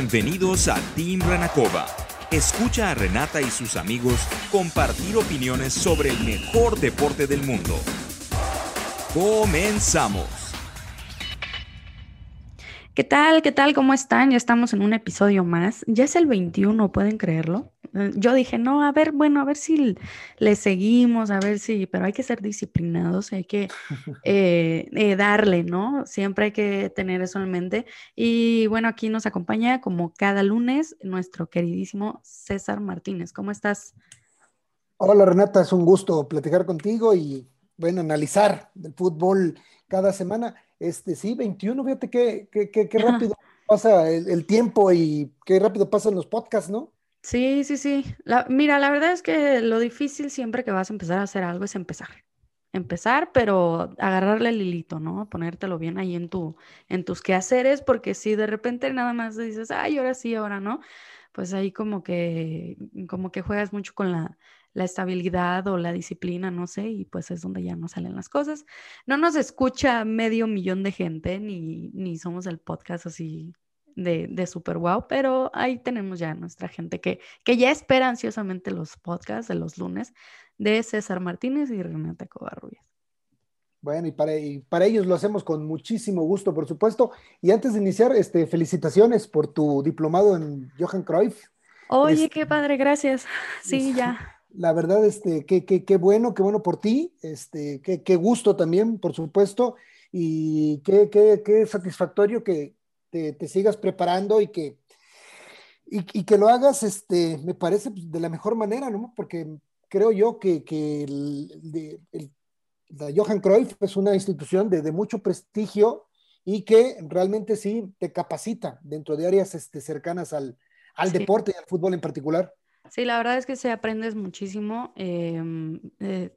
Bienvenidos a Team Renacova. Escucha a Renata y sus amigos compartir opiniones sobre el mejor deporte del mundo. Comenzamos. ¿Qué tal? ¿Qué tal? ¿Cómo están? Ya estamos en un episodio más. Ya es el 21, ¿pueden creerlo? Eh, yo dije, no, a ver, bueno, a ver si le seguimos, a ver si, pero hay que ser disciplinados, hay que eh, eh, darle, ¿no? Siempre hay que tener eso en mente. Y bueno, aquí nos acompaña como cada lunes nuestro queridísimo César Martínez. ¿Cómo estás? Hola Renata, es un gusto platicar contigo y bueno, analizar el fútbol cada semana. Este, sí, 21, fíjate qué, qué, qué, rápido pasa el, tiempo y qué rápido pasan los podcasts, ¿no? Sí, sí, sí. mira, la verdad es que lo difícil siempre que vas a empezar a hacer algo es empezar. Empezar, pero agarrarle el hilito, ¿no? Ponértelo bien ahí en, tu, en tus quehaceres, porque si de repente nada más dices, ay, ahora sí, ahora no, pues ahí como que, como que juegas mucho con la, la estabilidad o la disciplina, no sé, y pues es donde ya no salen las cosas. No nos escucha medio millón de gente, ni, ni somos el podcast así de, de super wow, pero ahí tenemos ya nuestra gente que, que ya espera ansiosamente los podcasts de los lunes de César Martínez y Renata Covarrubias. Bueno, y para, y para ellos lo hacemos con muchísimo gusto, por supuesto. Y antes de iniciar, este, felicitaciones por tu diplomado en Johan Cruyff. Oye, qué padre, gracias. Sí, ya. La verdad, este, qué, qué, qué bueno, qué bueno por ti, este, qué, qué gusto también, por supuesto, y qué, qué, qué satisfactorio que, te, sigas preparando y que, y, que lo hagas, este, me parece pues, de la mejor manera, ¿no? Porque creo yo que, que el, la Johan Cruyff es una institución de, mucho prestigio y que realmente sí te capacita dentro de áreas este, cercanas al, al deporte y al fútbol en particular. Sí, la verdad es que se aprendes muchísimo. Em, eh,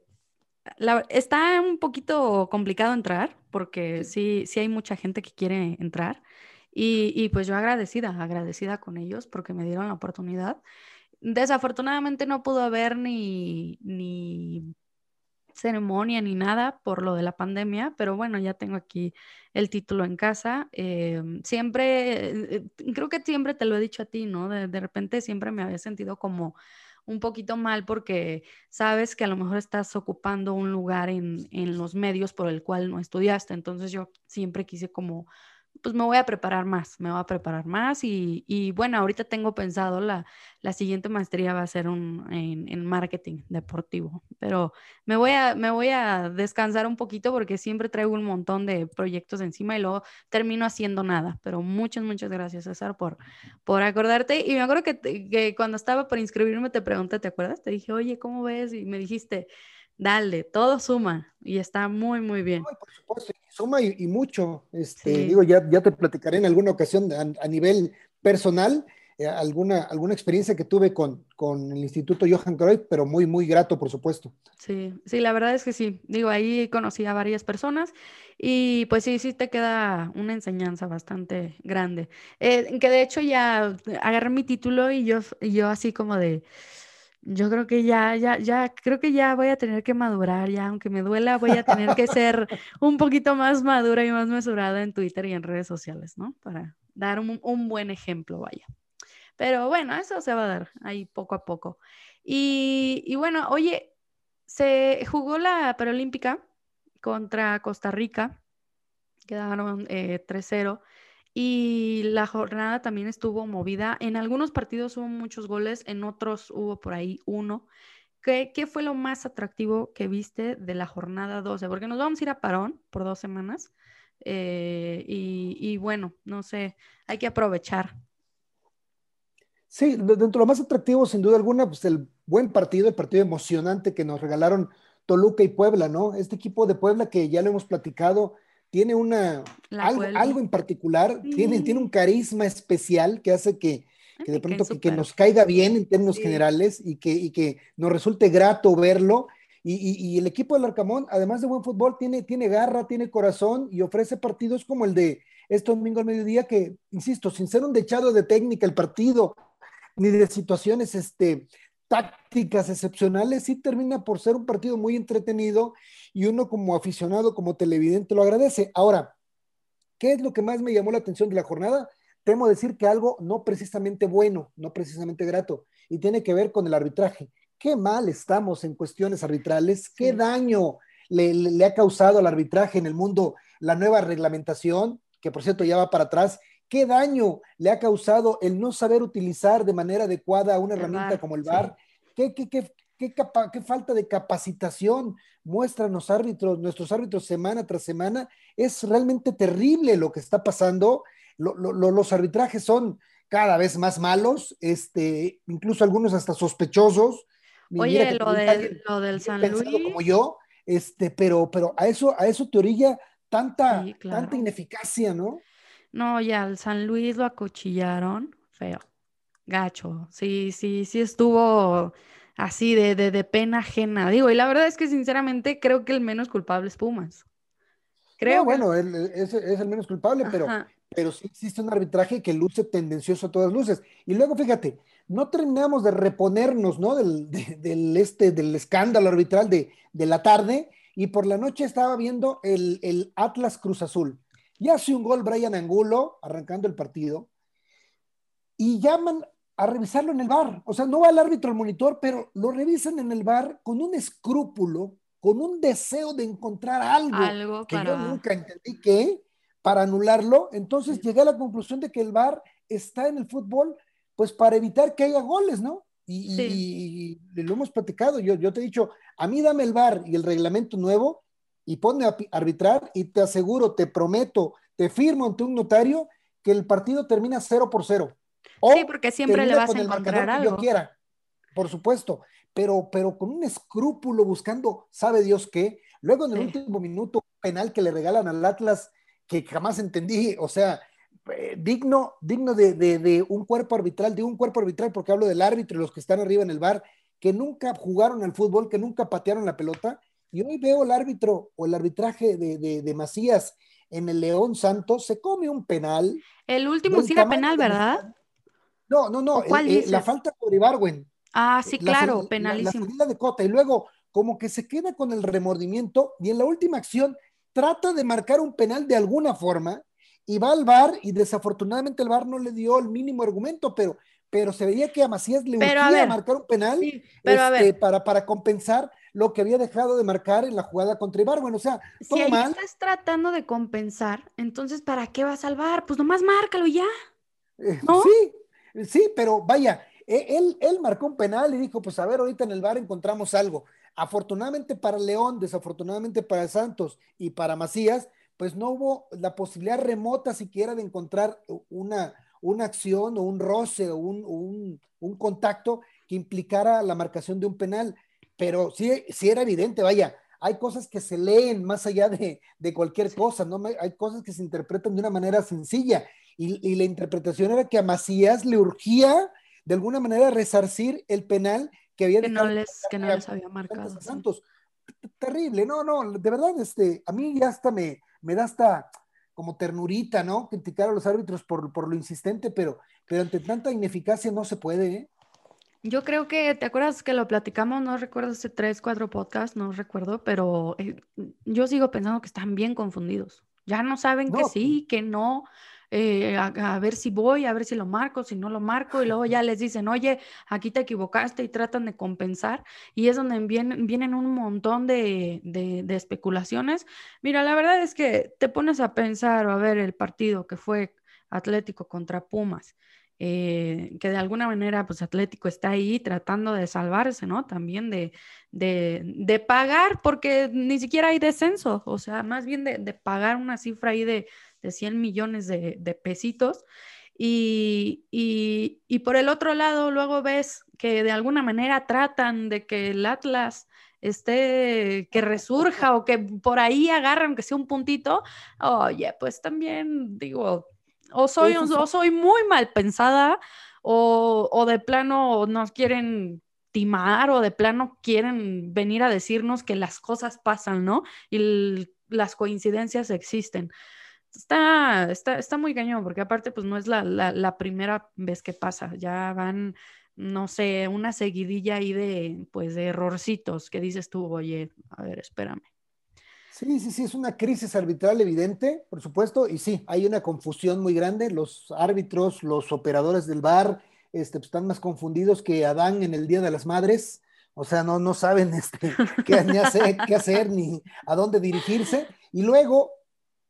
está un poquito complicado entrar porque sí, sí hay mucha gente que quiere entrar. Y, pues yo agradecida, agradecida con ellos porque me dieron la oportunidad. Desafortunadamente no pudo haber ni, ni ceremonia ni nada por lo de la pandemia, pero bueno, ya tengo aquí el título en casa. Eh, siempre, eh, creo que siempre te lo he dicho a ti, ¿no? De, de, repente siempre me había sentido como un poquito mal porque sabes que a lo mejor estás ocupando un lugar en, en los medios por el cual no estudiaste. Entonces yo siempre quise como pues me voy a preparar más, me voy a preparar más y, y bueno, ahorita tengo pensado la, la, siguiente maestría va a ser un, en, marketing deportivo, pero me voy, a, me voy a descansar un poquito porque siempre traigo un montón de proyectos encima y luego termino haciendo nada, pero muchas, muchas gracias César por, por acordarte y me acuerdo que, que cuando estaba por inscribirme te pregunté, ¿te acuerdas? Te dije, oye, ¿cómo ves? Y me dijiste, dale, todo suma y está muy, muy bien. por supuesto, suma y, mucho. Este, Digo, ya, ya te platicaré en alguna ocasión a, nivel personal. Eh, alguna, alguna experiencia que tuve con, con el Instituto Johan Cruyff, pero muy, muy grato, por supuesto. Sí, sí, la verdad es que sí. Digo, ahí conocí a varias personas y pues sí, sí te queda una enseñanza bastante grande. Eh, que de hecho ya agarré mi título y yo, y yo así como de yo creo que ya, ya, ya, creo que ya voy a tener que madurar, ya, aunque me duela, voy a tener que ser un poquito más madura y más mesurada en Twitter y en redes sociales, ¿no? Para dar un, un buen ejemplo, vaya. Pero bueno, eso se va a dar ahí poco a poco. Y, y bueno, oye, se jugó la Paralímpica contra Costa Rica, quedaron eh, 3-0. Y la jornada también estuvo movida. En algunos partidos hubo muchos goles, en otros hubo por ahí uno. ¿Qué, fue lo más atractivo que viste de la jornada 12? Porque nos vamos a ir a parón por dos semanas. Eh, y, y, bueno, no sé, hay que aprovechar. Sí, dentro de lo más atractivo, sin duda alguna, pues el buen partido, el partido emocionante que nos regalaron Toluca y Puebla, ¿no? Este equipo de Puebla que ya lo hemos platicado, tiene una, algo, en particular, tiene, tiene un carisma especial que hace que, de pronto que, nos caiga bien en términos generales y que, y que nos resulte grato verlo. Y, el equipo del Arcamón, además de buen fútbol, tiene, tiene garra, tiene corazón y ofrece partidos como el de este domingo al mediodía, que, insisto, sin ser un dechado de técnica el partido, ni de situaciones este, tácticas excepcionales, sí termina por ser un partido muy entretenido y uno como aficionado, como televidente, lo agradece. Ahora, ¿qué es lo que más me llamó la atención de la jornada? temo decir que algo no precisamente bueno, no precisamente grato, y tiene que ver con el arbitraje. Qué mal estamos en cuestiones arbitrales, qué daño le, ha causado al arbitraje en el mundo la nueva reglamentación, que por cierto ya va para atrás, qué daño le ha causado el no saber utilizar de manera adecuada una herramienta como el VAR, qué, qué, qué, qué, falta de capacitación muestran los árbitros, nuestros árbitros semana tras semana. Es realmente terrible lo que está pasando. los arbitrajes son cada vez más malos, este, incluso algunos hasta sospechosos. Oye, lo, lo del San Luis. Como yo, este, pero, pero a eso, a eso te orilla tanta, tanta ineficacia, ¿no? No, ya al San Luis lo acuchillaron, feo, gacho. Sí, sí, sí estuvo así de, de, pena ajena. Digo, y la verdad es que sinceramente creo que el menos culpable es Pumas. Creo bueno, él es, el menos culpable, pero, pero sí existe un arbitraje que luce tendencioso a todas luces. Y luego, fíjate, no terminamos de reponernos, ¿no? Del, del, este, del escándalo arbitral de, de, la tarde, y por la noche estaba viendo el, el Atlas Cruz Azul. Y hace un gol Brian Angulo, arrancando el partido, y llaman a revisarlo en el bar. O sea, no va el árbitro al monitor, pero lo revisan en el bar con un escrúpulo, con un deseo de encontrar algo, que yo nunca entendí que para anularlo. Entonces llegué a la conclusión de que el bar está en el fútbol, pues para evitar que haya goles, ¿no? Y, lo hemos platicado. Yo, yo te he dicho, a mí dame el bar y el reglamento nuevo y ponme a arbitrar y te aseguro, te prometo, te firmo ante un notario que el partido termina cero por cero sí, porque siempre le vas a encontrar algo. yo quiera, por supuesto, pero, pero con un escrúpulo buscando, sabe Dios qué. Luego en el último minuto, penal que le regalan al Atlas, que jamás entendí, o sea, eh, digno, digno de, de, un cuerpo arbitral, de un cuerpo arbitral, porque hablo del árbitro y los que están arriba en el bar, que nunca jugaron al fútbol, que nunca patearon la pelota. Y hoy veo el árbitro o el arbitraje de, de Macías en el León Santos, se come un penal. El último sí era penal, ¿verdad? No, no, no. Eh, la falta por Ibarwen. Ah, sí, claro, penalísimo. La, de Cota. Y luego, como que se queda con el remordimiento y en la última acción trata de marcar un penal de alguna forma y va al bar y desafortunadamente el bar no le dio el mínimo argumento, pero, pero se veía que a Macías le urgía marcar un penal este, para, para compensar lo que había dejado de marcar en la jugada contra Ibarwen. O sea, si ahí estás tratando de compensar, entonces ¿para qué vas al bar? Pues nomás márcalo y ya. Eh, sí, Sí, pero vaya, e, él, él marcó un penal y dijo, pues a ver, ahorita en el bar encontramos algo. Afortunadamente para León, desafortunadamente para Santos y para Macías, pues no hubo la posibilidad remota siquiera de encontrar una, una acción o un roce o un, un, contacto que implicara la marcación de un penal. Pero sí, sí era evidente, vaya, hay cosas que se leen más allá de, de cualquier cosa, ¿no? Hay cosas que se interpretan de una manera sencilla y, la interpretación era que a Macías le urgía de alguna manera resarcir el penal que había que no les, que no les había marcado. Santos. Terrible, no, no, de verdad, este, a mí ya hasta me, me da hasta como ternurita, ¿no? Criticar a los árbitros por, por lo insistente, pero, pero ante tanta ineficacia no se puede, ¿eh? Yo creo que, ¿te acuerdas que lo platicamos? No recuerdo hace tres, cuatro podcasts, no recuerdo, pero eh, yo sigo pensando que están bien confundidos. Ya no saben que sí, que no, eh, a, ver si voy, a ver si lo marco, si no lo marco, y luego ya les dicen, oye, aquí te equivocaste y tratan de compensar, y es donde vienen, vienen un montón de, de, especulaciones. Mira, la verdad es que te pones a pensar, a ver, el partido que fue Atlético contra Pumas. Eh, que de alguna manera, pues Atlético está ahí tratando de salvarse, ¿no? También de, de, de pagar, porque ni siquiera hay descenso, o sea, más bien de, de pagar una cifra ahí de, de 100 millones de, pesitos. Y, y, por el otro lado, luego ves que de alguna manera tratan de que el Atlas esté, que resurja o que por ahí agarran que sea un puntito. Oye, pues también digo, o soy, o soy muy mal pensada o, o de plano nos quieren timar o de plano quieren venir a decirnos que las cosas pasan, ¿no? Y las coincidencias existen. Está, está, está muy cañón, porque aparte, pues no es la, la, primera vez que pasa, ya van, no sé, una seguidilla ahí de, pues, de errorcitos que dices tú, oye, a ver, espérame. Sí, sí, sí, es una crisis arbitral evidente, por supuesto, y sí, hay una confusión muy grande. Los árbitros, los operadores del bar, este, pues, están más confundidos que Adán en el Día de las Madres. O sea, no, no saben este, qué, hacer, qué hacer ni a dónde dirigirse. Y luego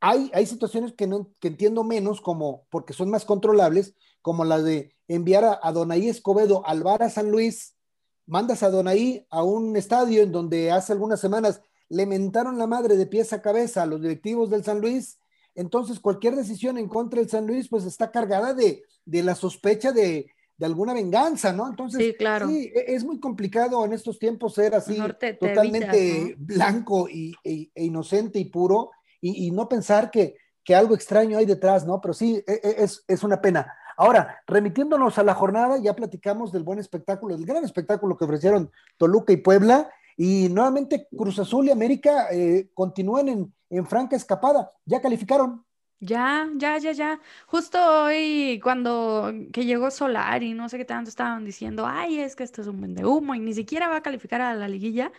hay, hay situaciones que, no, que entiendo menos, como porque son más controlables, como la de enviar a, a Donaí Escobedo al bar a San Luis, mandas a Donaí a un estadio en donde hace algunas semanas le mentaron la madre de pies a cabeza a los directivos del San Luis, entonces cualquier decisión en contra del San Luis pues está cargada de, la sospecha de, alguna venganza, ¿no? Entonces, sí, claro. E, es muy complicado en estos tiempos ser así totalmente blanco y, e, e, inocente y puro y, no pensar que, algo extraño hay detrás, ¿no? Pero sí, es, es una pena. Ahora, remitiéndonos a la jornada, ya platicamos del buen espectáculo, del gran espectáculo que ofrecieron Toluca y Puebla. Y nuevamente Cruz Azul y América eh, continúan en, en franca escapada. Ya calificaron. Ya, ya, ya, ya. Justo hoy, cuando que llegó Solar y no sé qué tanto estaban diciendo, ay, es que esto es un buen de humo y ni siquiera va a calificar a la liguilla.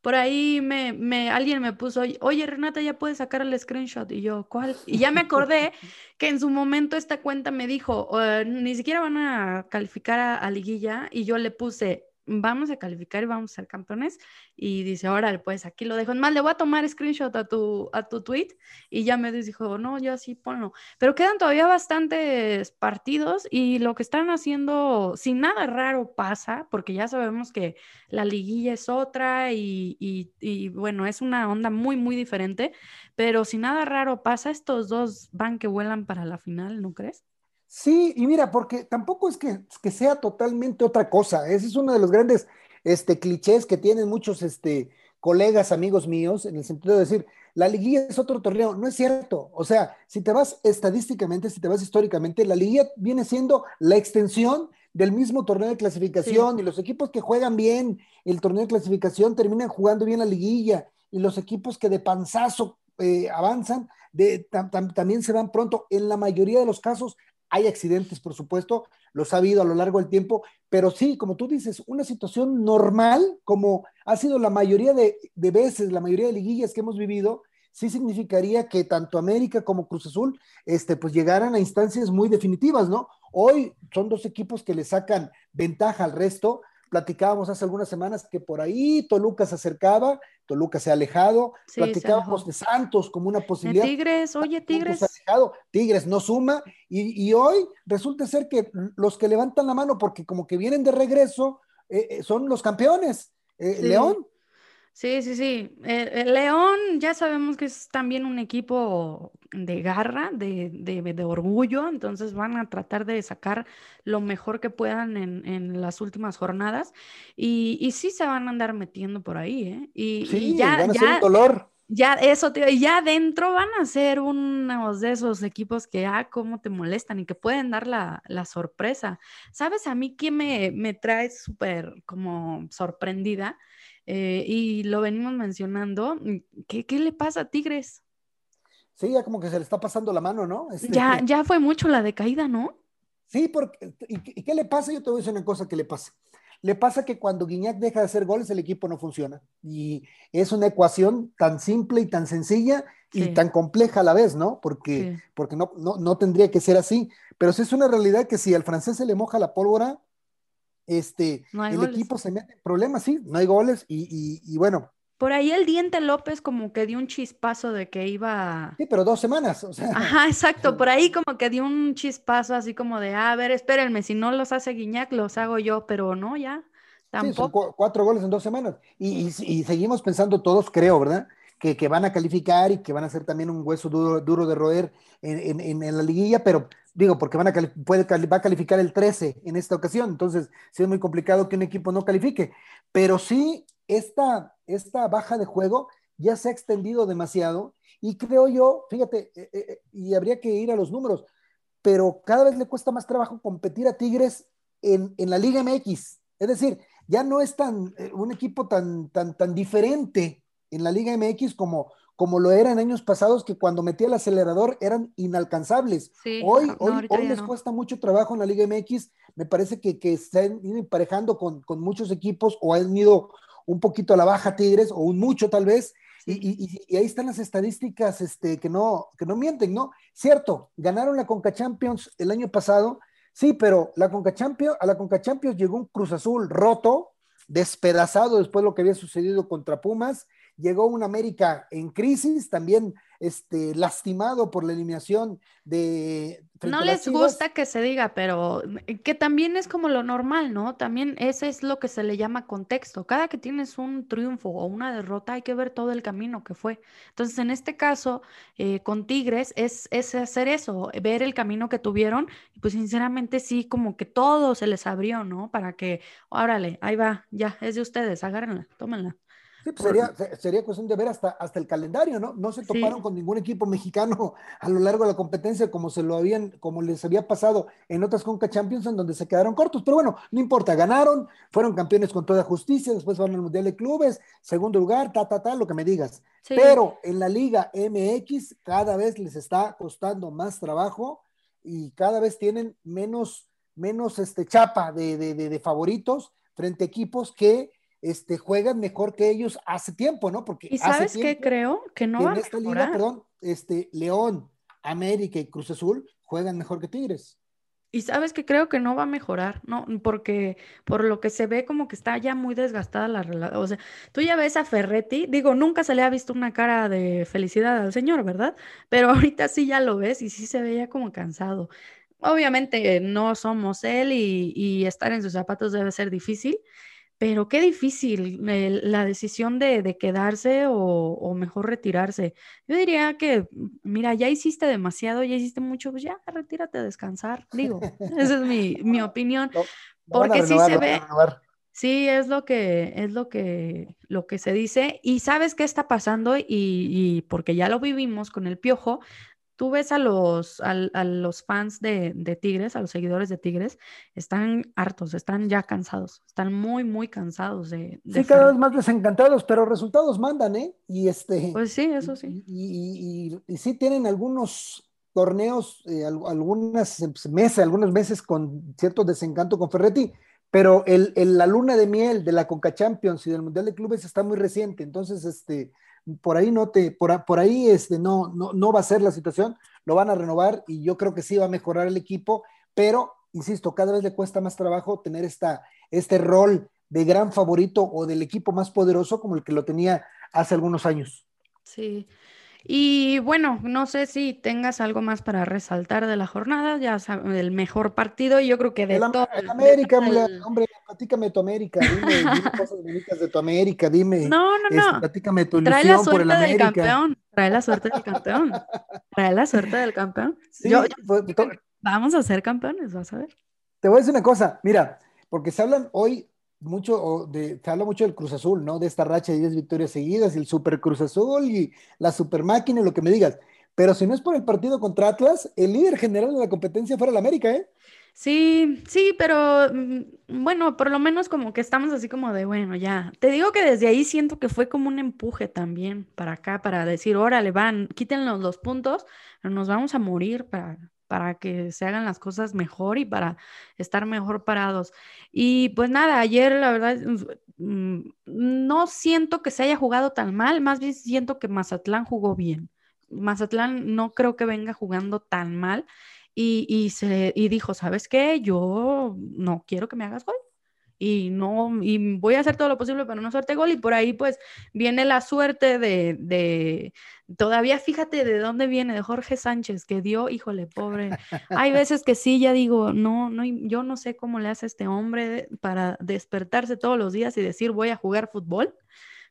Por ahí me, me, alguien me puso, oye, Renata, ya puedes sacar el screenshot. Y yo, ¿cuál? Y ya me acordé que en su momento esta cuenta me dijo, uh, ni siquiera van a calificar a, a liguilla. Y yo le puse, vamos a calificar y vamos a ser campeones. Y dice, órale, pues aquí lo dejo. Más le voy a tomar screenshot a tu, a tu tweet. Y ya me dijo, no, yo así ponlo. Pero quedan todavía bastantes partidos y lo que están haciendo, si nada raro pasa, porque ya sabemos que la liguilla es otra y, y, y bueno, es una onda muy, muy diferente. Pero si nada raro pasa, estos dos van que vuelan para la final, ¿no crees? Sí, y mira, porque tampoco es que, que, sea totalmente otra cosa. Ese es uno de los grandes este, clichés que tienen muchos este, colegas, amigos míos, en el sentido de decir, la liguilla es otro torneo. No es cierto. O sea, si te vas estadísticamente, si te vas históricamente, la liguilla viene siendo la extensión del mismo torneo de clasificación y los equipos que juegan bien el torneo de clasificación terminan jugando bien la liguilla y los equipos que de panzazo eh, avanzan de, también se van pronto. En la mayoría de los casos hay accidentes, por supuesto, los ha habido a lo largo del tiempo, pero sí, como tú dices, una situación normal, como ha sido la mayoría de, veces, la mayoría de liguillas que hemos vivido, sí significaría que tanto América como Cruz Azul, este, pues llegaran a instancias muy definitivas, ¿no? Hoy son dos equipos que le sacan ventaja al resto, platicábamos hace algunas semanas que por ahí Toluca se acercaba, Toluca se ha alejado, platicábamos de Santos como una posibilidad. Tigres, oye, Tigres. Tigres no suma, y, hoy resulta ser que los que levantan la mano porque como que vienen de regreso eh, eh, son los campeones. Eh, León Sí, sí, sí. El, León ya sabemos que es también un equipo de garra, de, de, orgullo, entonces van a tratar de sacar lo mejor que puedan en, en las últimas jornadas y, y, sí se van a andar metiendo por ahí, ¿eh? Y, sí, ya, van a ya, un dolor. Ya, eso, ya adentro van a ser unos de esos equipos que, ah, cómo te molestan y que pueden dar la, la sorpresa. ¿Sabes a mí qué me, me trae súper como sorprendida? Eh, y lo venimos mencionando. Mm, ¿Qué, ¿Qué, le pasa a Tigres? Sí, ya como que se le está pasando la mano, ¿no? Este, ya, ya fue mucho la decaída, ¿no? Sí, porque, ¿y, qué le pasa? Yo te voy a decir una cosa que le pasa. Le pasa que cuando Guiñac deja de hacer goles, el equipo no funciona. Y es una ecuación tan simple y tan sencilla y tan compleja a la vez, ¿no? Porque, porque no, no, no, tendría que ser así. Pero sí es una realidad que si al francés se le moja la pólvora, este, el equipo se mete en problemas, sí, no hay goles y, bueno. Por ahí el Diente López como que dio un chispazo de que iba... Sí, pero dos semanas, o sea. Ajá, exacto, por ahí como que dio un chispazo así como de, ah, a ver, espérenme, si no los hace Guiñac, los hago yo, pero no, ya, tampoco. Sí, cuatro goles en dos semanas. Y, seguimos pensando todos, creo, ¿verdad? Que, que, van a calificar y que van a ser también un hueso duro, duro de roer en, en, en la liguilla, pero Digo, porque van a puede, va a calificar el 13 en esta ocasión, entonces sí es muy complicado que un equipo no califique, pero sí esta, esta baja de juego ya se ha extendido demasiado y creo yo, fíjate, eh, eh, eh, y habría que ir a los números, pero cada vez le cuesta más trabajo competir a Tigres en, en la Liga MX. Es decir, ya no es tan, un equipo tan, tan, tan diferente en la Liga MX como, como lo era en años pasados, que cuando metía el acelerador eran inalcanzables. hoy hoy, hoy les cuesta mucho trabajo en la Liga MX, me parece que, que se han ido emparejando con, con, muchos equipos o han ido un poquito a la baja Tigres, o un mucho tal vez, Y, ahí están las estadísticas este, que, no, que no mienten, ¿no? Cierto, ganaron la Conca Champions el año pasado, sí, pero la Conca Champions, a la Conca Champions llegó un Cruz Azul roto, despedazado después de lo que había sucedido contra Pumas, llegó un América en crisis, también este, lastimado por la eliminación de... No les gusta que se diga, pero eh, que también es como lo normal, ¿no? También ese es lo que se le llama contexto. Cada que tienes un triunfo o una derrota hay que ver todo el camino que fue. Entonces, en este caso, eh, con Tigres es, es hacer eso, ver el camino que tuvieron. Y pues sinceramente sí, como que todo se les abrió, ¿no? Para que, órale, ahí va, ya, es de ustedes, agárrenla, tómenla. Sí, pues sería, sería cuestión de ver hasta, hasta el calendario, ¿no? No se toparon con ningún equipo mexicano a lo largo de la competencia como se lo habían, como les había pasado en otras Conca Champions en donde se quedaron cortos. Pero bueno, no importa, ganaron, fueron campeones con toda justicia, después van al Mundial de Clubes, segundo lugar, ta, ta, ta, lo que me digas. Pero en la Liga MX cada vez les está costando más trabajo y cada vez tienen menos, menos este, chapa de, de, de favoritos frente a equipos que este, juegan mejor que ellos hace tiempo, ¿no? Porque ¿Y sabes qué creo? Que no va en esta liga, perdón, este, León, América y Cruz Azul juegan mejor que Tigres. Y sabes que creo que no va a mejorar, ¿no? Porque por lo que se ve como que está ya muy desgastada la relación. O sea, tú ya ves a Ferretti, digo, nunca se le ha visto una cara de felicidad al señor, ¿verdad? Pero ahorita sí ya lo ves y sí se veía como cansado. Obviamente no somos él y, y estar en sus zapatos debe ser difícil, pero qué difícil la decisión de, quedarse o, mejor retirarse. Yo diría que, mira, ya hiciste demasiado, ya hiciste mucho, pues ya retírate a descansar, digo. Esa es mi, opinión. porque sí se ve. Sí, es lo que es lo que lo que se dice. Y sabes qué está pasando, y, y porque ya lo vivimos con el piojo, tú ves a los, a, los fans de, Tigres, a los seguidores de Tigres, están hartos, están ya cansados, están muy, muy cansados de... sí, cada vez más desencantados, pero resultados mandan, ¿eh? Y este... Pues sí, eso sí. Y, y, sí tienen algunos torneos, eh, algunas meses, algunos meses con cierto desencanto con Ferretti, pero el, la luna de miel de la Conca Champions y del Mundial de Clubes está muy reciente, entonces, este por ahí no te, por, por ahí este, no, no, no va a ser la situación, lo van a renovar y yo creo que sí va a mejorar el equipo, pero insisto, cada vez le cuesta más trabajo tener esta, este rol de gran favorito o del equipo más poderoso como el que lo tenía hace algunos años. Sí, y bueno, no sé si tengas algo más para resaltar de la jornada, ya sabes, el mejor partido, yo creo que de todo. América, hombre, platícame tu América, dime, dime cosas bonitas de tu América, dime. No, no, no. Este, platícame tu Trae la suerte por el del campeón, trae la suerte del campeón, trae la suerte del campeón. Sí, pues, vamos a ser campeones, vas a ver. Te voy a decir una cosa, mira, porque se hablan hoy mucho, de, se habla mucho del Cruz Azul, ¿no? De esta racha de 10 victorias seguidas, el Super Cruz Azul y la Super Máquina, lo que me digas. Pero si no es por el partido contra Atlas, el líder general de la competencia fuera el América, ¿eh? Sí, sí, pero mm, bueno, por lo menos como que estamos así como de, bueno, ya. Te digo que desde ahí siento que fue como un empuje también para acá, para decir, órale, van, quítenlos los puntos, nos vamos a morir para, para que se hagan las cosas mejor y para estar mejor parados. Y pues nada, ayer la verdad mm, no siento que se haya jugado tan mal, más bien siento que Mazatlán jugó bien. Mazatlán no creo que venga jugando tan mal y, y, se, y dijo, ¿sabes qué? Yo no quiero que me hagas gol y no, y voy a hacer todo lo posible para no hacerte gol y por ahí pues viene la suerte de, de, todavía fíjate de dónde viene, de Jorge Sánchez, que dio, híjole, pobre. Hay veces que sí, ya digo, no, no, yo no sé cómo le hace este hombre para despertarse todos los días y decir voy a jugar fútbol,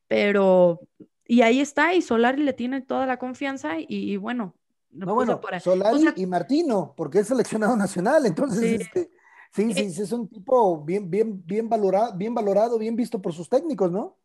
pero, y ahí está, y Solari le tiene toda la confianza y, bueno. No, bueno, Solari y Martino, porque es seleccionado nacional, entonces, este Sí, sí, sí, es un tipo bien, bien, bien valorado, bien valorado, bien visto por sus técnicos, ¿no?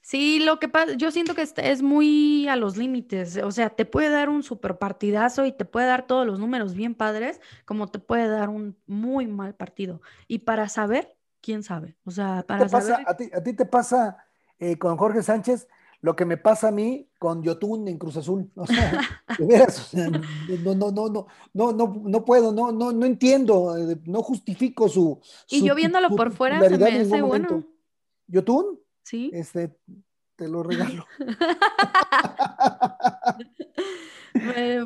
Sí, lo que pasa, yo siento que es muy a los límites, o sea, te puede dar un super partidazo y te puede dar todos los números bien padres, como te puede dar un muy mal partido. Y para saber, quién sabe, o sea, para saber... a, ti, a ti te pasa eh, con Jorge Sánchez, lo que me pasa a mí con Yotun en Cruz Azul. O sea, de veras, o sea, no, no, no, no, no, no, no puedo, no, no, no entiendo, eh, no justifico su. Y yo viéndolo por fuera se me hace bueno. ¿Yotun? Sí. Este, te lo regalo.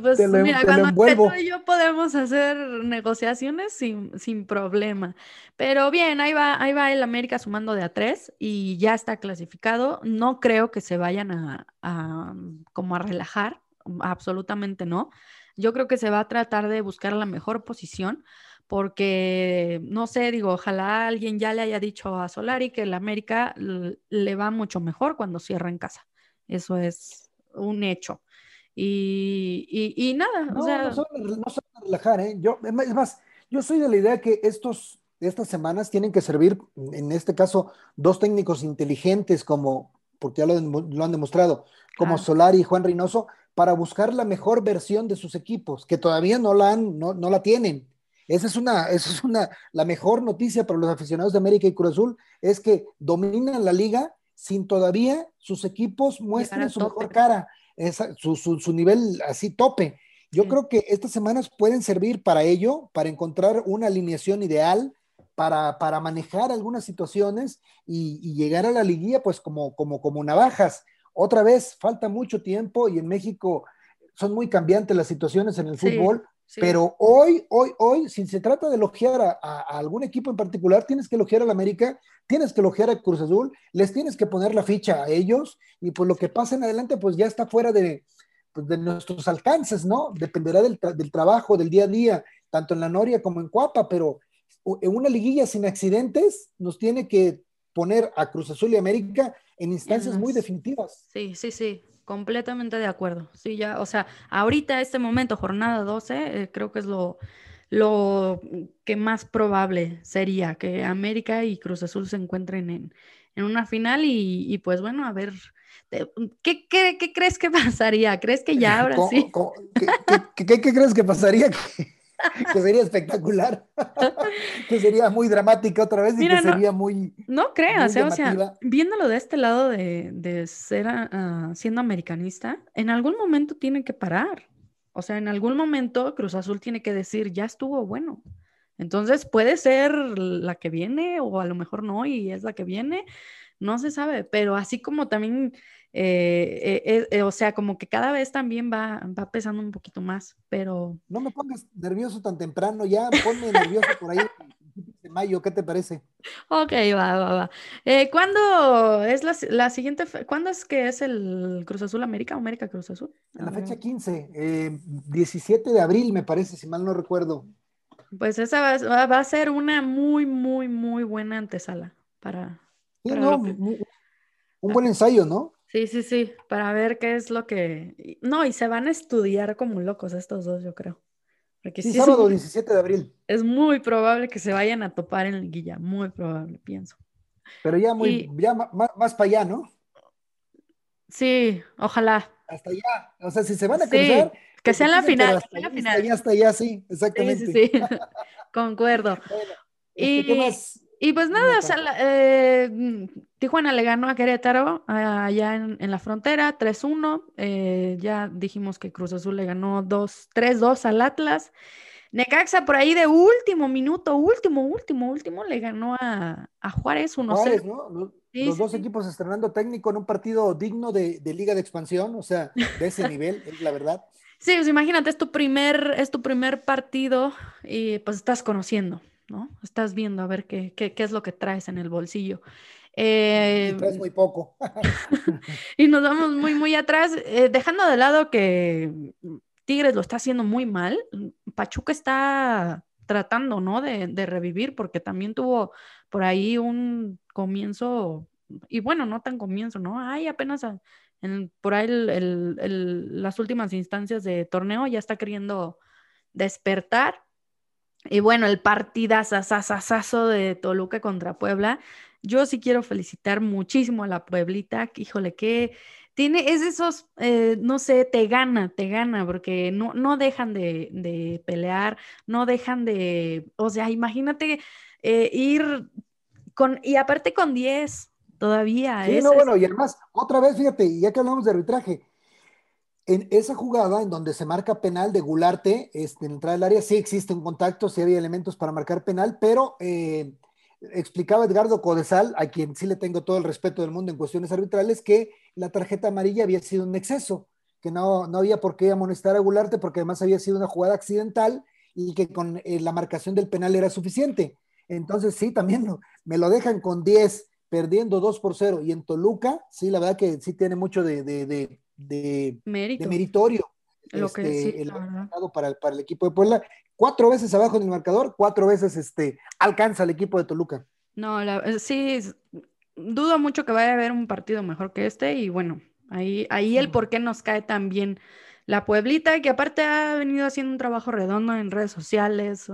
pues mira, cuando tú y yo podemos hacer negociaciones sin, sin, problema. Pero bien, ahí va, ahí va el América sumando de a tres y ya está clasificado. No creo que se vayan a, a como a relajar, absolutamente no. Yo creo que se va a tratar de buscar la mejor posición porque, no sé, digo, ojalá alguien ya le haya dicho a Solari que el América le va mucho mejor cuando cierra en casa. Eso es un hecho. Y, y, nada, no, o sea... No se no relajar, ¿eh? Yo, es más, yo soy de la idea que estos, estas semanas tienen que servir, en este caso, dos técnicos inteligentes como, porque ya lo, lo han demostrado, como Solari y Juan Reynoso, para buscar la mejor versión de sus equipos, que todavía no la, han, no, no la tienen. Esa es una, esa es una, la mejor noticia para los aficionados de América y Cruz Azul, es que dominan la liga sin todavía sus equipos muestren su mejor cara su, nivel así tope. Yo creo que estas semanas pueden servir para ello, para encontrar una alineación ideal, para, para manejar algunas situaciones y, llegar a la liguilla pues como, como, como navajas. Otra vez, falta mucho tiempo y en México son muy cambiantes las situaciones en el fútbol, pero hoy, hoy, hoy, si se trata de elogiar a, algún equipo en particular, tienes que elogiar al América, tienes que elogiar a Cruz Azul, les tienes que poner la ficha a ellos y pues lo que pasa en adelante pues ya está fuera de, pues, de nuestros alcances, ¿no? Dependerá del, del, trabajo, del día a día, tanto en la Noria como en Cuapa, pero en una liguilla sin accidentes nos tiene que poner a Cruz Azul y América en instancias muy definitivas. Sí, sí, sí. Completamente de acuerdo. Sí, ya, o sea, ahorita, este momento, jornada 12, eh, creo que es lo, lo que más probable sería que América y Cruz Azul se encuentren en, en una final y, pues bueno, a ver, ¿qué, qué, qué crees que pasaría? ¿Crees que ya ahora sí? ¿Qué, qué, crees que pasaría? que sería espectacular, que sería muy dramática otra vez y que sería muy... No creas, eh, o sea, viéndolo de este lado de, ser uh, siendo americanista, en algún momento tiene que parar. O sea, en algún momento Cruz Azul tiene que decir, ya estuvo bueno. Entonces puede ser la que viene o a lo mejor no y es la que viene, no se sabe, pero así como también eh, eh, eh, o sea, como que cada vez también va, va pesando un poquito más, pero... No me pongas nervioso tan temprano, ya ponme nervioso por ahí de mayo, ¿qué te parece? Ok, va, va, va. ¿Cuándo es la, siguiente, cuándo es que es el Cruz Azul América o América Cruz Azul? En la fecha 15, 17 de abril me parece, si mal no recuerdo. Pues esa va, va a ser una muy, muy, muy buena antesala para... un buen ensayo, ¿no? Sí, sí, sí, para ver qué es lo que... No, y se van a estudiar como locos estos dos, yo creo. Porque sí, sábado 17 de abril. Es muy probable que se vayan a topar en liguilla, muy probable, pienso. Pero ya muy, ya más, para allá, ¿no? Sí, ojalá. Hasta allá, o sea, si se van a cruzar... que sea en la final, que sea la final. Hasta allá, hasta allá, sí, exactamente. Sí, sí, Concuerdo. Este, y... ¿qué más? Y pues nada, o sea, eh, Tijuana le ganó a Querétaro allá en, la frontera, 3-1. Eh, ya dijimos que Cruz Azul le ganó 3-2 al Atlas. Necaxa por ahí de último minuto, último, último, último, le ganó a, Juárez 1-0. Juárez, ¿no? Los, dos equipos estrenando técnico en un partido digno de, Liga de Expansión, o sea, de ese nivel, es la verdad. Sí, pues imagínate, es tu primer, es tu primer partido y pues estás conociendo. ¿No? Estás viendo a ver qué, qué, es lo que traes en el bolsillo. Eh, traes muy poco. y nos vamos muy, muy atrás, eh, dejando de lado que Tigres lo está haciendo muy mal. Pachuca está tratando, ¿no? De, revivir, porque también tuvo por ahí un comienzo, y bueno, no tan comienzo, ¿no? Hay apenas por ahí las últimas instancias de torneo ya está queriendo despertar y bueno, el partidazazazazo de Toluca contra Puebla. Yo sí quiero felicitar muchísimo a la Pueblita. Híjole, que tiene, es esos, eh, no sé, te gana, te gana, porque no, no dejan de, pelear, no dejan de, o sea, imagínate eh, ir con, y aparte con 10 todavía. Sí, no, bueno, y además, otra vez, fíjate, ya que hablamos de arbitraje, en esa jugada en donde se marca penal de Gularte este, en entrada del área, sí existe un contacto, sí había elementos para marcar penal, pero eh, explicaba Edgardo Codesal, a quien sí le tengo todo el respeto del mundo en cuestiones arbitrales, que la tarjeta amarilla había sido un exceso, que no, no había por qué amonestar a Gularte porque además había sido una jugada accidental y que con eh, la marcación del penal era suficiente. Entonces sí, también me lo dejan con 10, perdiendo 2 por 0. Y en Toluca, sí, la verdad que sí tiene mucho de, de, de, meritorio. Lo que este, el para, para el equipo de Puebla, cuatro veces abajo en el marcador, cuatro veces este, alcanza el equipo de Toluca. No, eh, sí, dudo mucho que vaya a haber un partido mejor que este y bueno, ahí, ahí el por qué nos cae tan bien la Pueblita, que aparte ha venido haciendo un trabajo redondo en redes sociales,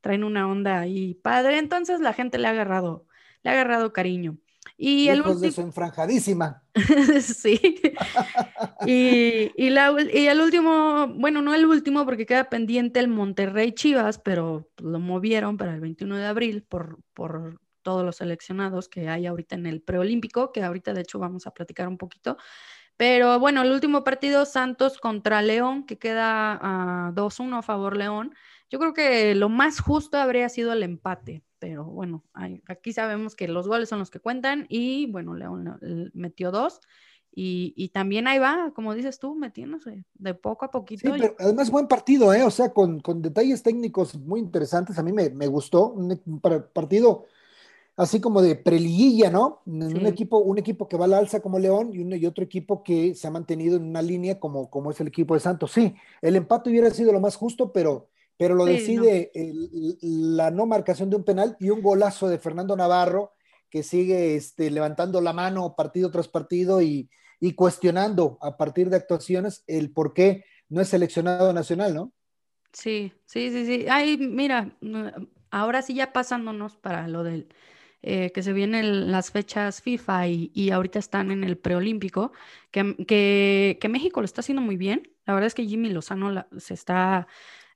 traen una onda ahí padre, entonces la gente le ha agarrado, le ha agarrado cariño. Y el de su enfranjadísima. sí. y, y, el último, bueno, no el último porque queda pendiente el Monterrey Chivas, pero lo movieron para el 21 de abril por, por todos los seleccionados que hay ahorita en el preolímpico, que ahorita de hecho vamos a platicar un poquito. Pero bueno, el último partido, Santos contra León, que queda a 2-1 a favor León. Yo creo que lo más justo habría sido el empate, pero bueno, aquí sabemos que los goles son los que cuentan y bueno, León metió dos. Y, también ahí va, como dices tú, metiéndose de poco a poquito. Sí, pero además buen partido, ¿eh? O sea, con, detalles técnicos muy interesantes. A mí me, gustó. Un, partido así como de preliguilla, ¿no? Un, equipo, un equipo que va al alza como León y, y otro equipo que se ha mantenido en una línea como, como es el equipo de Santos. Sí, el empate hubiera sido lo más justo, pero pero lo decide la no marcación de un penal y un golazo de Fernando Navarro que sigue este, levantando la mano partido tras partido y, cuestionando a partir de actuaciones el por qué no es seleccionado nacional, ¿no? Sí, sí, sí, sí. Ay, mira, ahora sí ya pasándonos para lo del eh, que se vienen las fechas FIFA y, ahorita están en el preolímpico, que, que, México lo está haciendo muy bien. La verdad es que Jimmy Lozano se está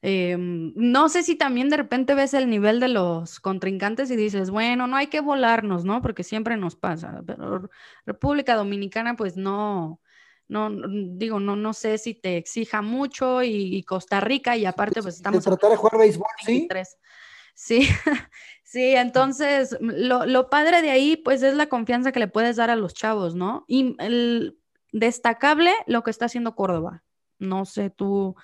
Em, no sé si también de repente ves el nivel de los contrincantes y dices, bueno, no hay que volarnos, ¿no? Porque siempre nos pasa. Pero República Dominicana, pues no, no, digo, no, no sé si te exija mucho y, Costa Rica y aparte pues estamos... tratar de jugar béisbol, ¿sí? Sí, sí, entonces lo, lo, padre de ahí pues es la confianza que le puedes dar a los chavos, ¿no? Y el destacable lo que está haciendo Córdoba. No sé tú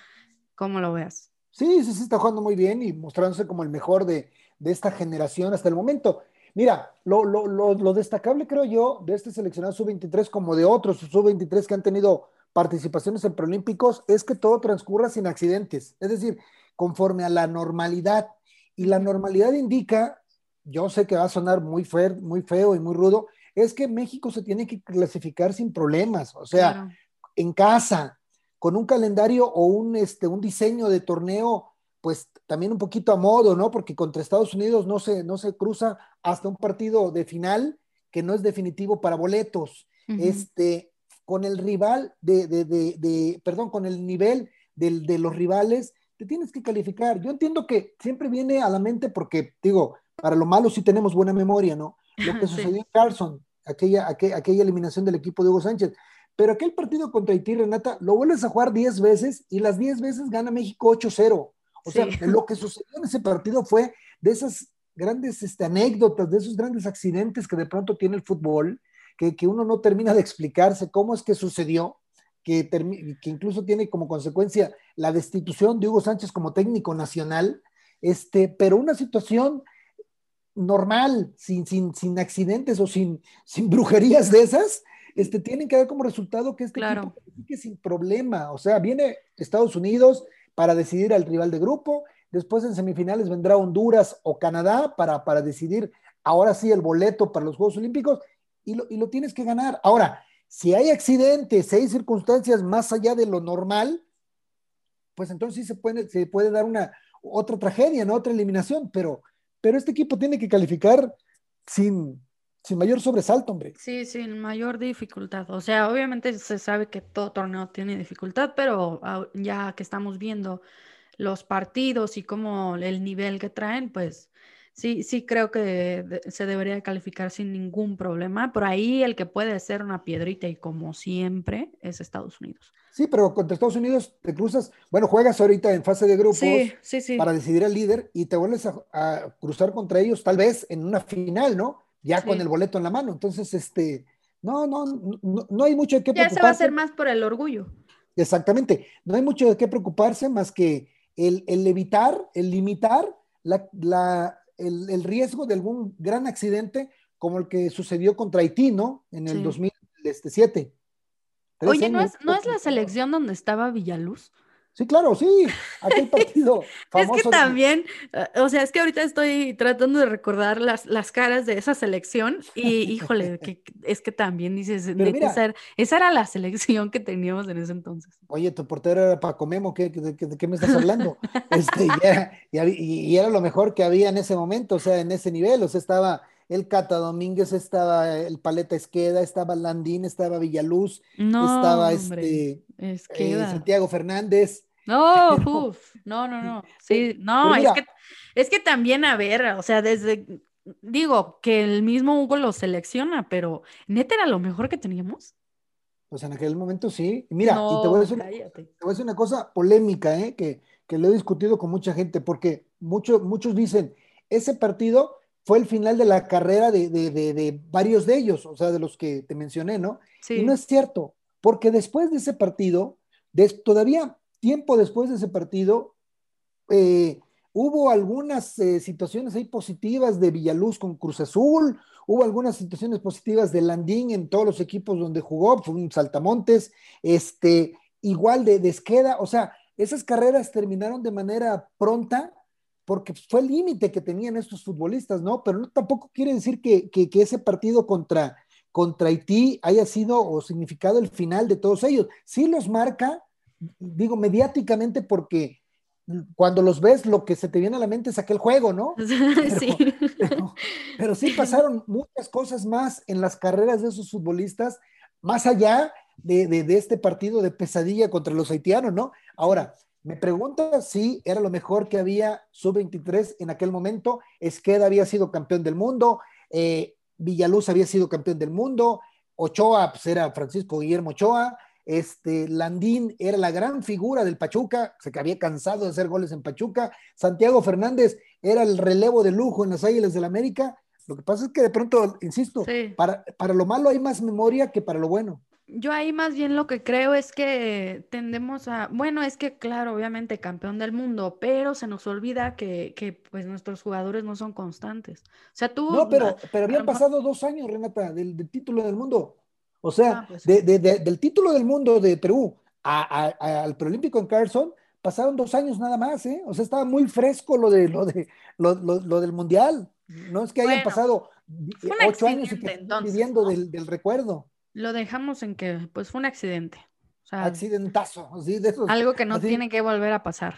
cómo lo veas. Sí, sí, sí, está jugando muy bien y mostrándose como el mejor de, esta generación hasta el momento. Mira, lo, destacable creo yo de este seleccionado sub-23 como de otros sub-23 que han tenido participaciones en preolímpicos es que todo transcurra sin accidentes, es decir, conforme a la normalidad. Y la normalidad indica, yo sé que va a sonar muy, feo, muy feo y muy rudo, es que México se tiene que clasificar sin problemas, o sea, en casa, con un calendario o un, este, un diseño de torneo, pues también un poquito a modo, ¿no? Porque contra Estados Unidos no se, no se cruza hasta un partido de final que no es definitivo para boletos. Este, con el rival de, de, de, perdón, con el nivel de, los rivales, te tienes que calificar. Yo entiendo que siempre viene a la mente porque, digo, para lo malo sí tenemos buena memoria, ¿no? Lo que sucedió en Carlson, aquella, aquella, aquella eliminación del equipo de Hugo Sánchez. Pero aquel partido contra Haití, Renata, lo vuelves a jugar 10 veces y las 10 veces gana México 8-0. O sea, lo que sucedió en ese partido fue de esas grandes este, anécdotas, de esos grandes accidentes que de pronto tiene el fútbol, que, que uno no termina de explicarse cómo es que sucedió, que, que, incluso tiene como consecuencia la destitución de Hugo Sánchez como técnico nacional, este, pero una situación normal, sin, sin, sin accidentes o sin, sin brujerías de esas, este, tienen que dar como resultado que este claro. equipo sin problema. O sea, viene Estados Unidos para decidir al rival de grupo, después en semifinales vendrá Honduras o Canadá para, para decidir ahora sí el boleto para los Juegos Olímpicos y lo, y lo tienes que ganar. Ahora, si hay accidentes, si hay circunstancias más allá de lo normal, pues entonces sí se puede, se puede dar una otra tragedia, ¿no? Otra eliminación, pero, pero este equipo tiene que calificar sin, sin mayor sobresalto, hombre. Sí, sin mayor dificultad. O sea, obviamente se sabe que todo torneo tiene dificultad, pero ya que estamos viendo los partidos y cómo el nivel que traen, pues sí, sí creo que se debería calificar sin ningún problema. Por ahí el que puede ser una piedrita y como siempre es Estados Unidos. Sí, pero contra Estados Unidos te cruzas, bueno, juegas ahorita en fase de grupos Sí, sí, sí. para decidir al líder y te vuelves a, a cruzar contra ellos tal vez en una final, ¿no? Ya Sí. con el boleto en la mano. Entonces, este, no, no, no, no hay mucho de qué Ya se va a preocuparse. hacer más por el orgullo. Exactamente. No hay mucho de qué preocuparse más que el, el evitar, el limitar la, la- el, el riesgo de algún gran accidente como el que sucedió contra Haití, ¿no? En el Sí. 2007. Tres Oye, ¿no es, ¿no es la selección donde estaba Villaluz? Sí, claro, sí. Aquel partido famoso. Es que de- también, eh, o sea, es que ahorita estoy tratando de recordar las, las caras de esa selección y híjole, que, es que también dices, neta, mira- esa, era, esa era la selección que teníamos en ese entonces. Oye, tu portero era Paco Memo, ¿qué, de, qué- de qué me estás hablando? Este, y, era, y era lo mejor que había en ese momento, o sea, en ese nivel, o sea, estaba el Cata Domínguez, estaba el Paleta Esqueda, estaba Landín, estaba Villaluz, No, estaba hombre, este, es eh, Santiago Fernández. No, No. uf, no, no, no. Sí, no, es que, es que también, a ver, o sea, desde, digo, que el mismo Hugo lo selecciona, pero neta era lo mejor que teníamos. Pues en aquel momento sí. Mira, y te voy a decir, te voy a decir una cosa polémica, ¿eh? que, que lo he discutido con mucha gente, porque mucho- muchos dicen, ese partido fue el final de la carrera de, de- de- de varios de ellos, o sea, de los que te mencioné, ¿no? Sí. Y no es cierto, porque después de ese partido, todavía tiempo después de ese partido, eh, hubo algunas eh, situaciones ahí positivas de Villaluz con Cruz Azul, hubo algunas situaciones positivas de Landín en todos los equipos donde jugó, fue un saltamontes, este, igual de, Esqueda, o sea, esas carreras terminaron de manera pronta porque fue el límite que tenían estos futbolistas, ¿no? Pero tampoco quiere decir que, que- que ese partido contra, contra Haití haya sido o significado el final de todos ellos. Sí los marca, digo, mediáticamente porque cuando los ves lo que se te viene a la mente es aquel juego, ¿no? sí. Pero, pero sí pasaron muchas cosas más en las carreras de esos futbolistas, más allá de, de- de este partido de pesadilla contra los haitianos, ¿no? Ahora, me pregunta si era lo mejor que había sub-23 en aquel momento. Esqueda había sido campeón del mundo, eh, Villaluz había sido campeón del mundo, Ochoa, pues era Francisco Guillermo Ochoa, este, Landín era la gran figura del Pachuca, se que había cansado de hacer goles en Pachuca, Santiago Fernández era el relevo de lujo en las Águilas del América. Lo que pasa es que de pronto, insisto, Sí. para, para lo malo hay más memoria que para lo bueno. Yo ahí más bien lo que creo es que tendemos a, bueno, es que claro, obviamente campeón del mundo, pero se nos olvida que, que pues nuestros jugadores no son constantes. O sea, tú... No, pero, pero habían pasado dos años, Renata, del, del título del mundo. O sea, Ah, pues. de- de- de- del título del mundo de Perú a- a- a- al preolímpico en Carson, pasaron dos años nada más, ¿eh? O sea, estaba muy fresco lo, de, lo, de, lo, lo- lo del mundial. No es que hayan Bueno, pasado ocho años y que entonces, viviendo ¿no? del, del recuerdo. Lo dejamos en que pues fue un accidente. O sea, Accidentazo, así de esos. algo que no así. tiene que volver a pasar.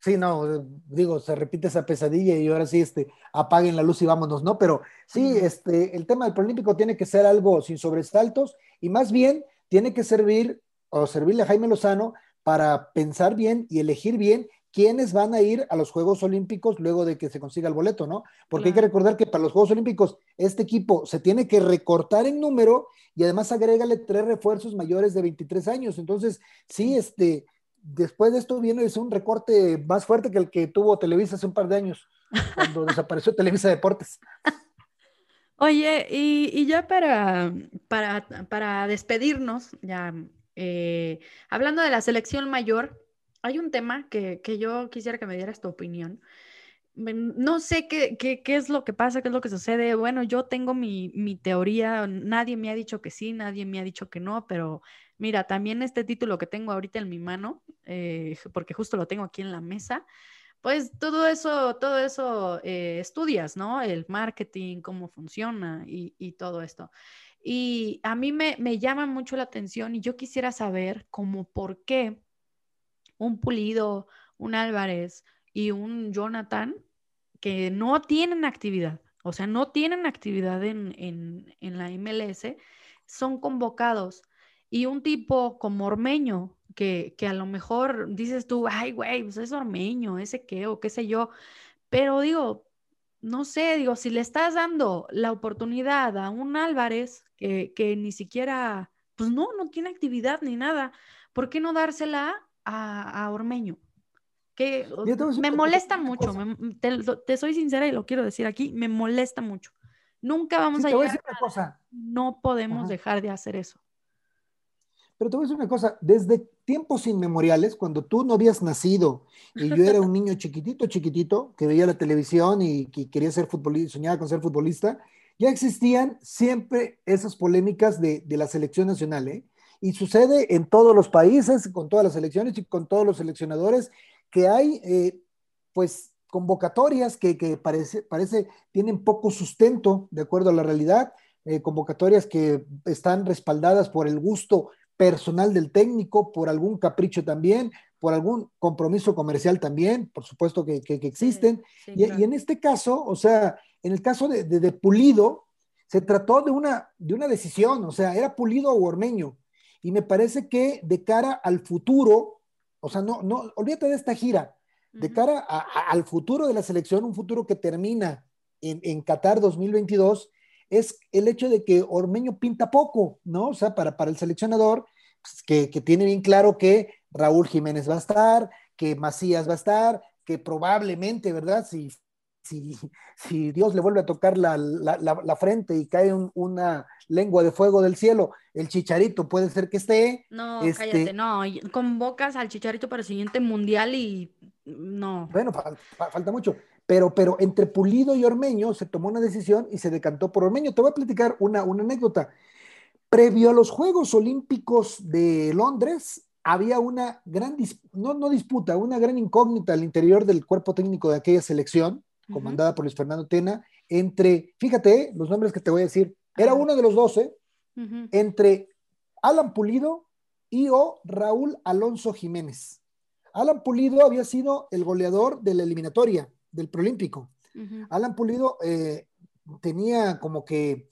Sí, no, eh, digo, se repite esa pesadilla y ahora sí, este, apaguen la luz y vámonos, ¿no? Pero sí, este, el tema del Paralímpico tiene que ser algo sin sobresaltos y más bien tiene que servir o servirle a Jaime Lozano para pensar bien y elegir bien quiénes van a ir a los Juegos Olímpicos luego de que se consiga el boleto, ¿no? Porque hay que recordar que para los Juegos Olímpicos este equipo se tiene que recortar en número y además agrégale tres refuerzos mayores de 23 años. Entonces, sí, este, después de esto viene es un recorte más fuerte que el que tuvo Televisa hace un par de años, cuando desapareció Televisa Deportes. Oye, y, y ya para, para, para despedirnos, ya eh, hablando de la selección mayor, hay un tema que, que yo quisiera que me dieras tu opinión. No sé qué, qué, qué es lo que pasa, qué es lo que sucede. Bueno, yo tengo mi, mi teoría, nadie me ha dicho que sí, nadie me ha dicho que no, pero mira, también este título que tengo ahorita en mi mano, eh, porque justo lo tengo aquí en la mesa, pues todo eso, todo eso eh, estudias, ¿no? El marketing, cómo funciona y, y todo esto. Y a mí me, me llama mucho la atención y yo quisiera saber cómo por qué un Pulido, un Álvarez y un Jonathan que no tienen actividad, o sea, no tienen actividad en, en, en la MLS, son convocados. Y un tipo como Ormeño, que, que a lo mejor dices tú, ay, güey, pues es Ormeño, ese qué, o qué sé yo. Pero digo, no sé, digo, si le estás dando la oportunidad a un Álvarez que, que ni siquiera, pues no, no tiene actividad ni nada, ¿por qué no dársela a, Ormeño? Que me molesta mucho, te, soy sincera y lo quiero decir aquí, me molesta mucho. Nunca vamos a llegar. cosa. No podemos dejar de hacer eso. Pero te voy a decir una cosa, desde tiempos inmemoriales, cuando tú no habías nacido y yo era un niño chiquitito, chiquitito, que veía la televisión y que quería ser futbolista, soñaba con ser futbolista, ya existían siempre esas polémicas de, la selección nacional, ¿eh? Y sucede en todos los países, con todas las selecciones y con todos los seleccionadores, que hay, eh, pues, convocatorias que, parece, parece tienen poco sustento de acuerdo a la realidad, eh, convocatorias que están respaldadas por el gusto personal del técnico, por algún capricho también, por algún compromiso comercial también, por supuesto que, existen. y, en este caso, o sea, en el caso de, Pulido, se trató de una, de una decisión, o sea, era Pulido o Ormeño. Y me parece que de cara al futuro, o sea, no, no, olvídate de esta gira, de cara al futuro de la selección, un futuro que termina en, en Qatar 2022, es el hecho de que Ormeño pinta poco, ¿no? O sea, para, para el seleccionador, pues, que, tiene bien claro que Raúl Jiménez va a estar, que Macías va a estar, que probablemente, ¿verdad? Si, si, si Dios le vuelve a tocar la, frente y cae una lengua de fuego del cielo, el chicharito puede ser que esté. No, este cállate, no. Convocas al chicharito para el siguiente mundial y no. Bueno, falta mucho. Pero, pero entre Pulido y Ormeño se tomó una decisión y se decantó por Ormeño. Te voy a platicar una, una anécdota. Previo a los Juegos Olímpicos de Londres, había una gran, no, no disputa, una gran incógnita al interior del cuerpo técnico de aquella selección, comandada por Luis Fernando Tena, entre, fíjate, los nombres que te voy a decir, era uno de los doce, entre Alan Pulido y o Raúl Alonso Jiménez. Alan Pulido había sido el goleador de la eliminatoria del Prolímpico. Alan Pulido eh, tenía como que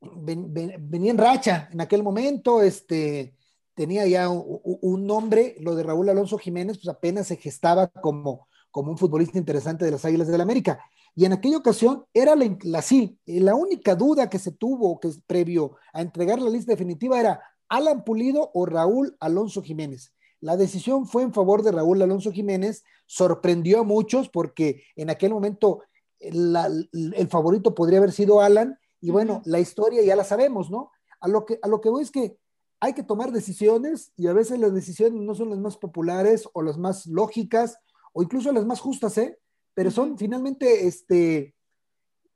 venía en racha en aquel momento, este, tenía ya un, nombre, lo de Raúl Alonso Jiménez, pues apenas se gestaba como, como un futbolista interesante de las Águilas del la América. Y en aquella ocasión era la, la, sí, la única duda que se tuvo que previo a entregar la lista definitiva era Alan Pulido o Raúl Alonso Jiménez. La decisión fue en favor de Raúl Alonso Jiménez, sorprendió a muchos porque en aquel momento el favorito podría haber sido Alan, y bueno, la historia ya la sabemos, ¿no? A lo, que, a lo que voy es que hay que tomar decisiones y a veces las decisiones no son las más populares o las más lógicas o incluso las más justas, ¿eh? Pero son finalmente este,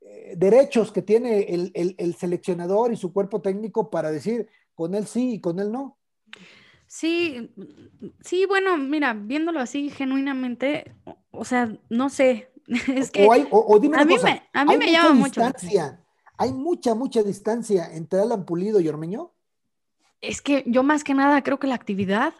eh, derechos que tiene el, el, seleccionador y su cuerpo técnico para decir con él sí y con él no. Sí, sí, bueno, mira, viéndolo así genuinamente, o sea, no sé, es que o, dime a, mí me, a mí me llama mucho. ¿Hay mucha, mucha distancia entre Alan Pulido y Ormeño? Es que yo más que nada creo que la actividad.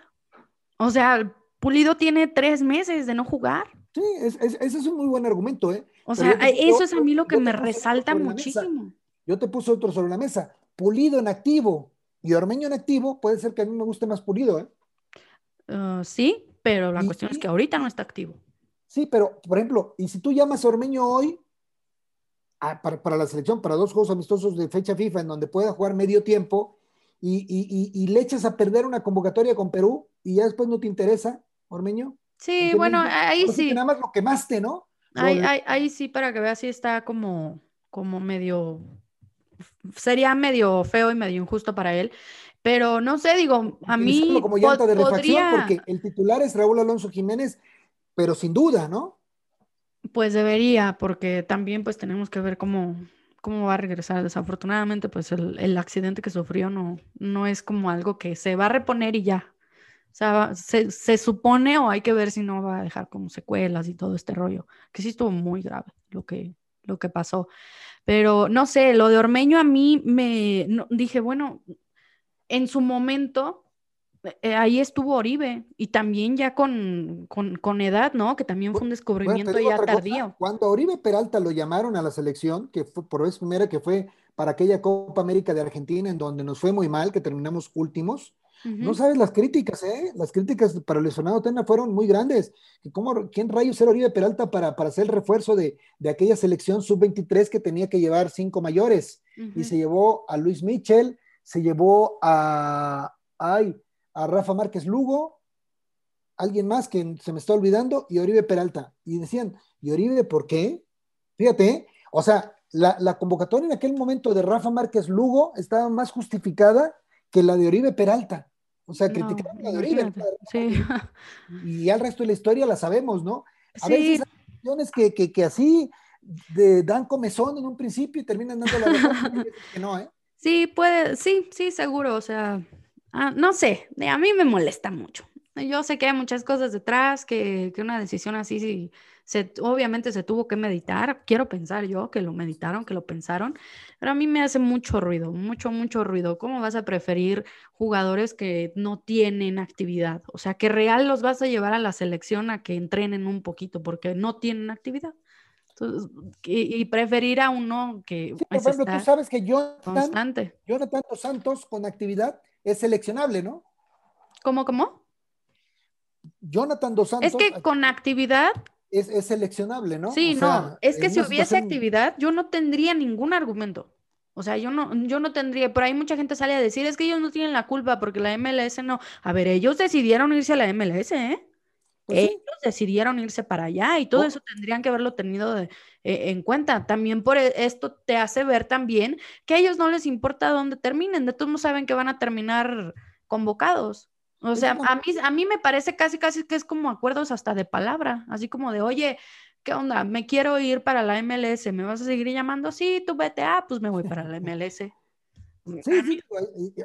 O sea, Pulido tiene tres meses de no jugar. Sí, ese es un muy buen argumento, ¿eh? O sea, eso es a mí lo que me resalta muchísimo. Yo te puse otro sobre la mesa. Pulido en activo y Ormeño en activo, puede ser que a mí me guste más Pulido, ¿eh? Uh, sí, pero la cuestión es que ahorita no está activo. Sí, pero, por ejemplo, y si tú llamas a Ormeño hoy, para, la selección, para dos juegos amistosos de fecha FIFA en donde pueda jugar medio tiempo y, le echas a perder una convocatoria con Perú y ya después no te interesa, Ormeño. Sí, bueno, ahí sí. nada más lo quemaste, ¿no? Ahí, ahí, sí, para que veas, si está como, como medio, sería medio feo y medio injusto para él. Pero no sé, digo, a mí. como llanta de refacción, porque el titular es Raúl Alonso Jiménez, pero sin duda, ¿no? Pues debería, porque también pues tenemos que ver cómo, cómo va a regresar. Desafortunadamente, pues el, accidente que sufrió no, no es como algo que se va a reponer y ya. O sea, se, se, supone o hay que ver si no va a dejar como secuelas y todo este rollo, que sí estuvo muy grave lo que, lo que pasó. Pero no sé, lo de Ormeño a mí me dije, bueno, en su momento eh, ahí estuvo Oribe y también ya con, con, edad, ¿no? Que también fue un descubrimiento ya tardío. Cuando Oribe Peralta lo llamaron a la selección, que fue por vez primera que fue para aquella Copa América de Argentina en donde nos fue muy mal, que terminamos últimos, no sabes las críticas, ¿eh? Las críticas para Fernando Tena fueron muy grandes. ¿Cómo, ¿Quién rayos era Oribe Peralta para, para hacer el refuerzo de, de aquella selección sub-23 que tenía que llevar cinco mayores? Y se llevó a Luis Michel, se llevó a, ay, a Rafa Márquez Lugo, alguien más que se me está olvidando, y Oribe Peralta. Y decían, ¿y Oribe por qué? Fíjate, ¿eh? o sea, la, convocatoria en aquel momento de Rafa Márquez Lugo estaba más justificada que la de Oribe Peralta. O sea, criticaban la de Oribe. Sí. Y al resto de la historia la sabemos, ¿no? A veces hay decisiones que, que, así dan comezón en un principio y terminan dando la razón que no, ¿eh? Sí, puede, sí, sí, seguro. O sea, ah, no sé, a mí me molesta mucho. Yo sé que hay muchas cosas detrás, que, que una decisión así sí, se, obviamente se tuvo que meditar. Quiero pensar yo que lo meditaron, que lo pensaron, pero a mí me hace mucho ruido, mucho, mucho ruido. ¿Cómo vas a preferir jugadores que no tienen actividad? O sea, que real los vas a llevar a la selección a que entrenen un poquito porque no tienen actividad. y, preferir a uno que. por ejemplo, tú sabes que Jonathan, Jonathan Santos con actividad es seleccionable, ¿no? ¿Cómo, cómo? Jonathan Dos Santos. Es que con actividad. Es, seleccionable, ¿no? Sí, no. Es que si hubiese actividad, yo no tendría ningún argumento. O sea, yo no, yo no tendría, pero hay mucha gente sale a decir, es que ellos no tienen la culpa porque la MLS no. A ver, ellos decidieron irse a la MLS, ¿eh? Pues ellos decidieron irse para allá y todo oh. eso tendrían que haberlo tenido e, en cuenta. También por e, esto te hace ver también que a ellos no les importa dónde terminen, de todos no saben que van a terminar convocados. O sea, a mí, a mí me parece casi, casi que es como acuerdos hasta de palabra, así como de, oye, ¿qué onda? Me quiero ir para la MLS, ¿me vas a seguir llamando? Sí, tú vete, ah, pues me voy para la MLS. Sí, sí,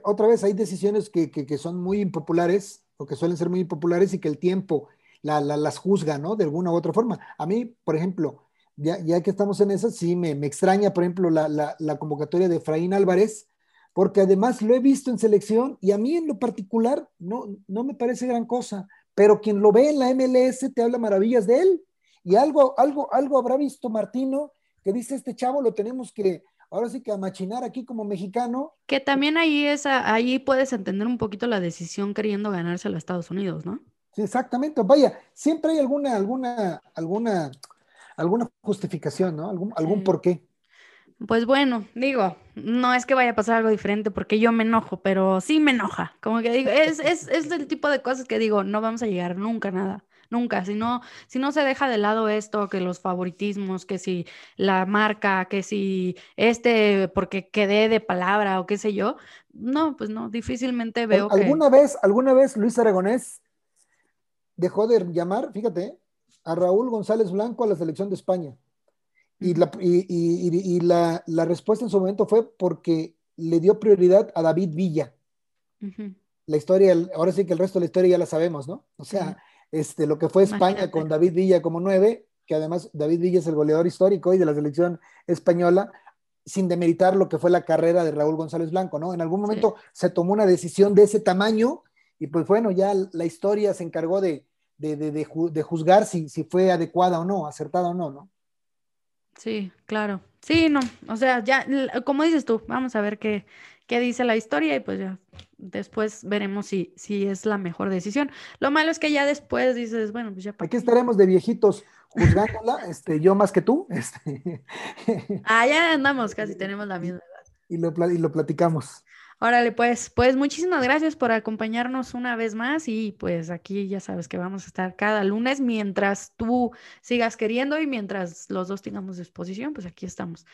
otra vez hay decisiones que, que, son muy impopulares o que suelen ser muy impopulares y que el tiempo las juzga, ¿no? De alguna u otra forma. A mí, por ejemplo, ya, ya que estamos en eso, sí me, me extraña, por ejemplo, la, la, convocatoria de Efraín Álvarez, porque además lo he visto en selección y a mí en lo particular no, no me parece gran cosa, pero quien lo ve en la MLS te habla maravillas de él. Y algo, algo, algo habrá visto Martino que dice este chavo lo tenemos que, ahora sí que amachinar aquí como mexicano. Que también ahí es, ahí puedes entender un poquito la decisión queriendo ganarse a los Estados Unidos, ¿no? Sí, exactamente. Vaya, siempre hay alguna, alguna, alguna, alguna justificación, ¿no? Algún, algún porqué. Pues bueno, digo, no es que vaya a pasar algo diferente porque yo me enojo, pero sí me enoja. Como que digo, es, es, es el tipo de cosas que digo, no vamos a llegar nunca a nada. Nunca, si no, si no se deja de lado esto, que los favoritismos, que si la marca, que si este, porque quedé de palabra o qué sé yo, no, pues no, difícilmente veo ¿Alguna vez, alguna vez Luis Aragonés dejó de llamar, fíjate, a Raúl González Blanco a la selección de España? Y, la, y, la, la, respuesta en su momento fue porque le dio prioridad a David Villa. La historia, ahora sí que el resto de la historia ya la sabemos, ¿no? O sea, este, lo que fue España con David Villa como nueve, que además David Villa es el goleador histórico y de la selección española, sin demeritar lo que fue la carrera de Raúl González Blanco, ¿no? En algún momento se tomó una decisión de ese tamaño y pues bueno, ya la historia se encargó de, de, de, de juzgar si, si fue adecuada o no, acertada o no, ¿no? Sí, claro. Sí, no, o sea, ya, como dices tú, vamos a ver qué, qué dice la historia y pues ya después veremos si, si es la mejor decisión. Lo malo es que ya después dices, bueno, pues ya. Aquí estaremos de viejitos juzgándola, este, yo más que tú. Este. Ah, ya andamos, casi tenemos la misma edad. Y lo, y lo platicamos. Órale, pues, pues muchísimas gracias por acompañarnos una vez más y pues aquí ya sabes que vamos a estar cada lunes mientras tú sigas queriendo y mientras los dos tengamos disposición, pues aquí estamos.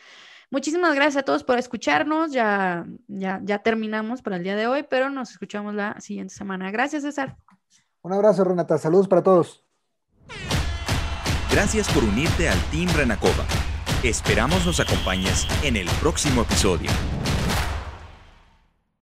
Muchísimas gracias a todos por escucharnos. Ya, ya, ya terminamos para el día de hoy, pero nos escuchamos la siguiente semana. Gracias, César. Un abrazo, Renata. Saludos para todos. Gracias por unirte al Team Renacova. Esperamos nos acompañes en el próximo episodio.